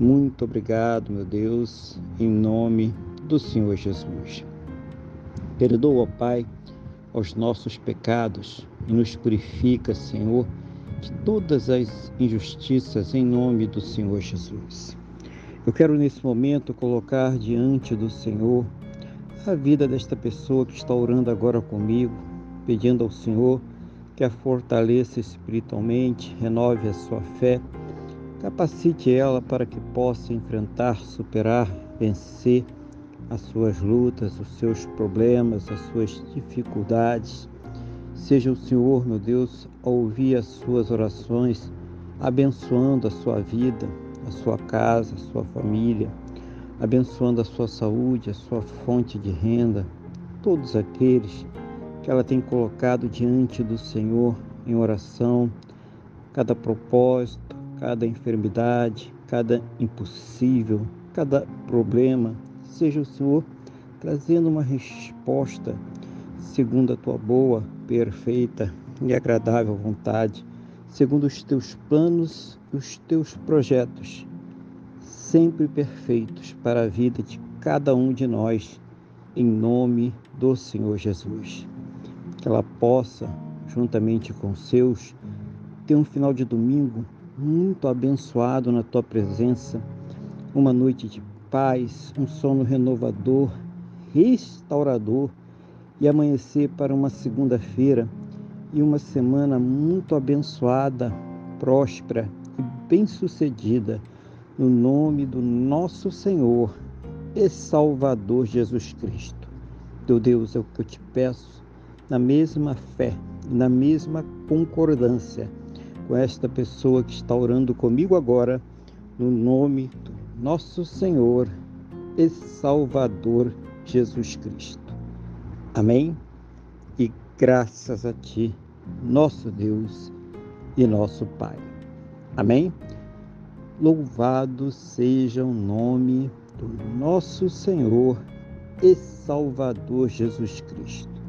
Muito obrigado, meu Deus, em nome do Senhor Jesus. Perdoa, Pai, os nossos pecados e nos purifica, Senhor, de todas as injustiças em nome do Senhor Jesus. Eu quero nesse momento colocar diante do Senhor a vida desta pessoa que está orando agora comigo, pedindo ao Senhor que a fortaleça espiritualmente, renove a sua fé Capacite ela para que possa enfrentar, superar, vencer as suas lutas, os seus problemas, as suas dificuldades. Seja o Senhor, meu Deus, a ouvir as suas orações, abençoando a sua vida, a sua casa, a sua família, abençoando a sua saúde, a sua fonte de renda, todos aqueles que ela tem colocado diante do Senhor em oração, cada propósito, cada enfermidade, cada impossível, cada problema, seja o Senhor trazendo uma resposta segundo a tua boa, perfeita e agradável vontade, segundo os teus planos e os teus projetos, sempre perfeitos para a vida de cada um de nós, em nome do Senhor Jesus. Que ela possa, juntamente com seus, ter um final de domingo muito abençoado na tua presença, uma noite de paz, um sono renovador, restaurador e amanhecer para uma segunda-feira e uma semana muito abençoada, próspera e bem-sucedida, no nome do nosso Senhor e Salvador Jesus Cristo. Teu Deus, é o que eu te peço, na mesma fé, na mesma concordância com esta pessoa que está orando comigo agora, no nome do nosso Senhor e Salvador Jesus Cristo. Amém? E graças a Ti, nosso Deus e nosso Pai. Amém? Louvado seja o nome do nosso Senhor e Salvador Jesus Cristo.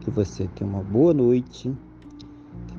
Que você tenha uma boa noite